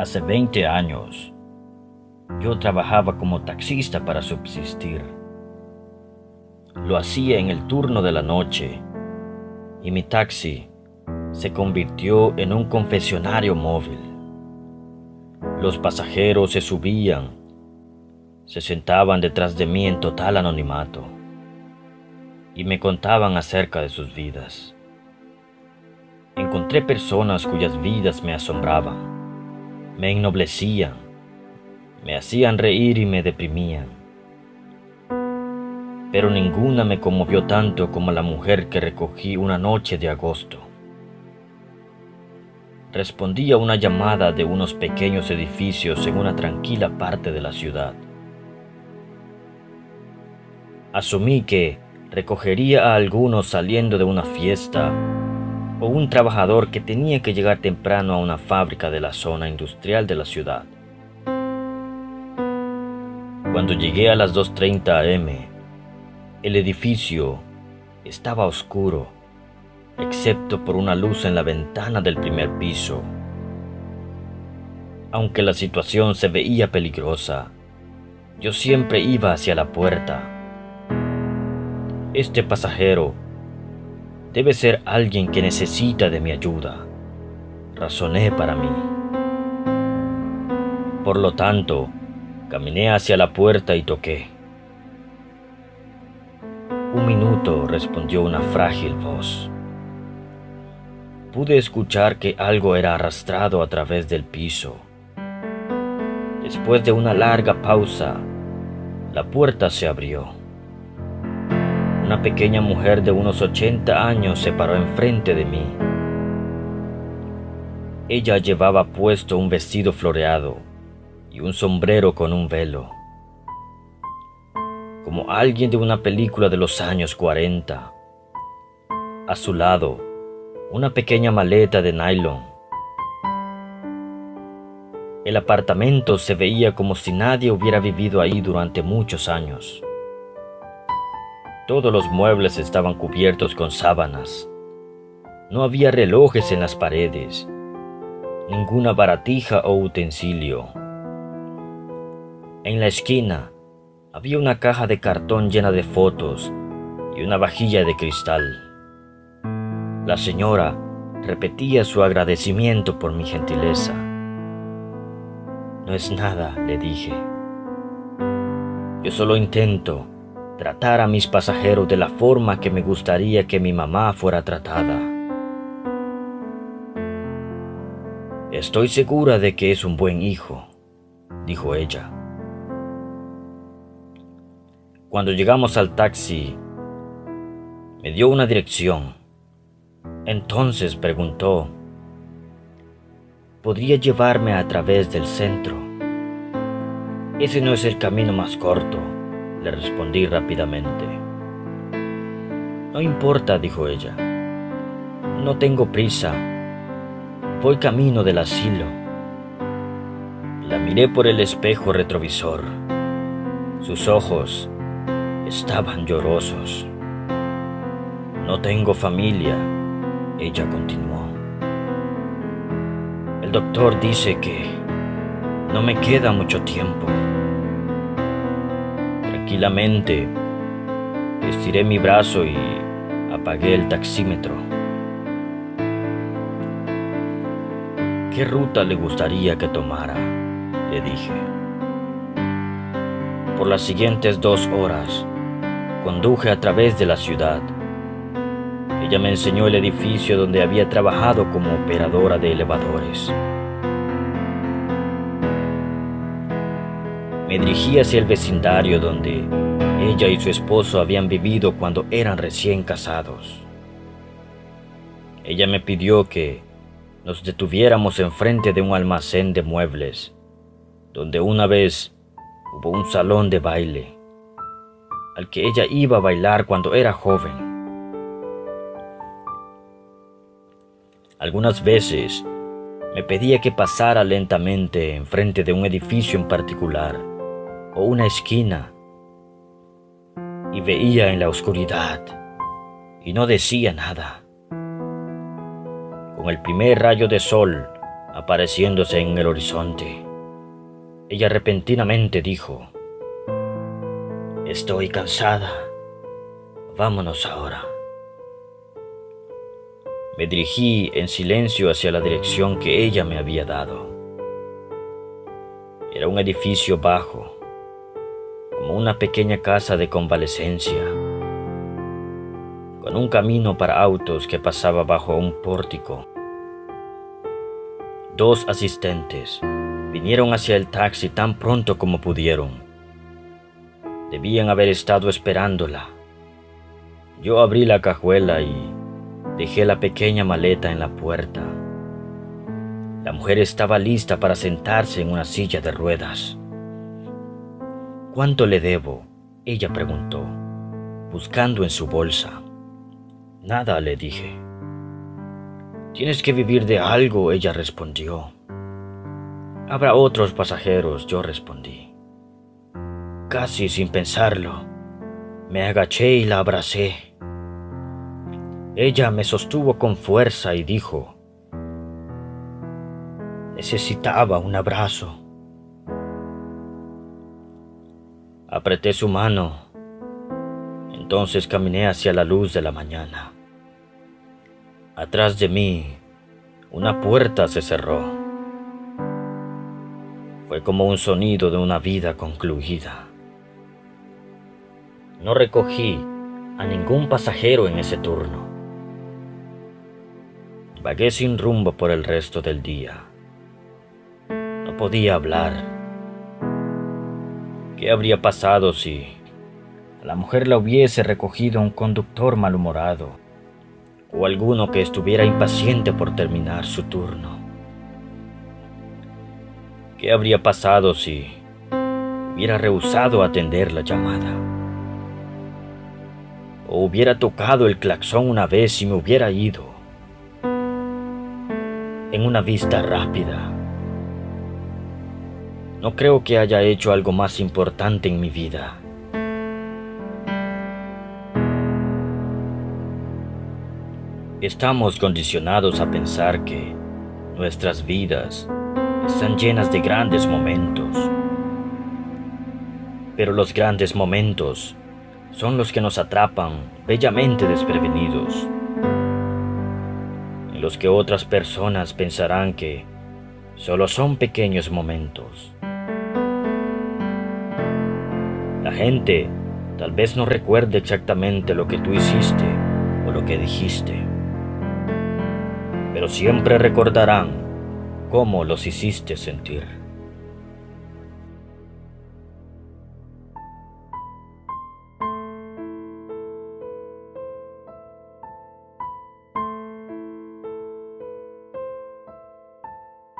Hace 20 años, yo trabajaba como taxista para subsistir. Lo hacía en el turno de la noche y mi taxi se convirtió en un confesionario móvil. Los pasajeros se subían, se sentaban detrás de mí en total anonimato y me contaban acerca de sus vidas. Encontré personas cuyas vidas me asombraban, me ennoblecían, me hacían reír y me deprimían. Pero ninguna me conmovió tanto como la mujer que recogí una noche de agosto. Respondí a una llamada de unos pequeños edificios en una tranquila parte de la ciudad. Asumí que recogería a algunos saliendo de una fiesta o un trabajador que tenía que llegar temprano a una fábrica de la zona industrial de la ciudad. Cuando llegué a las 2.30 am, el edificio estaba oscuro, excepto por una luz en la ventana del primer piso. Aunque la situación se veía peligrosa, yo siempre iba hacia la puerta. Este pasajero Debe ser alguien que necesita de mi ayuda, razoné para mí. Por lo tanto, caminé hacia la puerta y toqué. Un minuto, respondió una frágil voz. Pude escuchar que algo era arrastrado a través del piso. Después de una larga pausa, la puerta se abrió. Una pequeña mujer de unos 80 años se paró enfrente de mí. Ella llevaba puesto un vestido floreado y un sombrero con un velo, como alguien de una película de los años 40. A su lado, una pequeña maleta de nylon. El apartamento se veía como si nadie hubiera vivido ahí durante muchos años. Todos los muebles estaban cubiertos con sábanas. No había relojes en las paredes, ninguna baratija o utensilio. En la esquina había una caja de cartón llena de fotos y una vajilla de cristal. La señora repetía su agradecimiento por mi gentileza. No es nada, le dije. Yo solo intento tratar a mis pasajeros de la forma que me gustaría que mi mamá fuera tratada. Estoy segura de que es un buen hijo, dijo ella. Cuando llegamos al taxi, me dio una dirección. Entonces preguntó, ¿podría llevarme a través del centro? Ese no es el camino más corto le respondí rápidamente. No importa, dijo ella. No tengo prisa. Voy camino del asilo. La miré por el espejo retrovisor. Sus ojos estaban llorosos. No tengo familia, ella continuó. El doctor dice que no me queda mucho tiempo. Tranquilamente, estiré mi brazo y apagué el taxímetro. ¿Qué ruta le gustaría que tomara? Le dije. Por las siguientes dos horas, conduje a través de la ciudad. Ella me enseñó el edificio donde había trabajado como operadora de elevadores. Me dirigí hacia el vecindario donde ella y su esposo habían vivido cuando eran recién casados. Ella me pidió que nos detuviéramos enfrente de un almacén de muebles, donde una vez hubo un salón de baile, al que ella iba a bailar cuando era joven. Algunas veces me pedía que pasara lentamente enfrente de un edificio en particular o una esquina y veía en la oscuridad y no decía nada. Con el primer rayo de sol apareciéndose en el horizonte. Ella repentinamente dijo, Estoy cansada. Vámonos ahora. Me dirigí en silencio hacia la dirección que ella me había dado. Era un edificio bajo, como una pequeña casa de convalecencia, con un camino para autos que pasaba bajo un pórtico. Dos asistentes vinieron hacia el taxi tan pronto como pudieron. Debían haber estado esperándola. Yo abrí la cajuela y dejé la pequeña maleta en la puerta. La mujer estaba lista para sentarse en una silla de ruedas. ¿Cuánto le debo? Ella preguntó, buscando en su bolsa. Nada, le dije. Tienes que vivir de algo, ella respondió. Habrá otros pasajeros, yo respondí. Casi sin pensarlo, me agaché y la abracé. Ella me sostuvo con fuerza y dijo, necesitaba un abrazo. Apreté su mano, entonces caminé hacia la luz de la mañana. Atrás de mí, una puerta se cerró. Fue como un sonido de una vida concluida. No recogí a ningún pasajero en ese turno. Vagué sin rumbo por el resto del día. No podía hablar. ¿Qué habría pasado si a la mujer la hubiese recogido un conductor malhumorado? o alguno que estuviera impaciente por terminar su turno. ¿Qué habría pasado si hubiera rehusado atender la llamada? ¿O hubiera tocado el claxón una vez y me hubiera ido? En una vista rápida. No creo que haya hecho algo más importante en mi vida Estamos condicionados a pensar que nuestras vidas están llenas de grandes momentos. Pero los grandes momentos son los que nos atrapan bellamente desprevenidos, en los que otras personas pensarán que solo son pequeños momentos. Gente tal vez no recuerde exactamente lo que tú hiciste o lo que dijiste pero siempre recordarán cómo los hiciste sentir.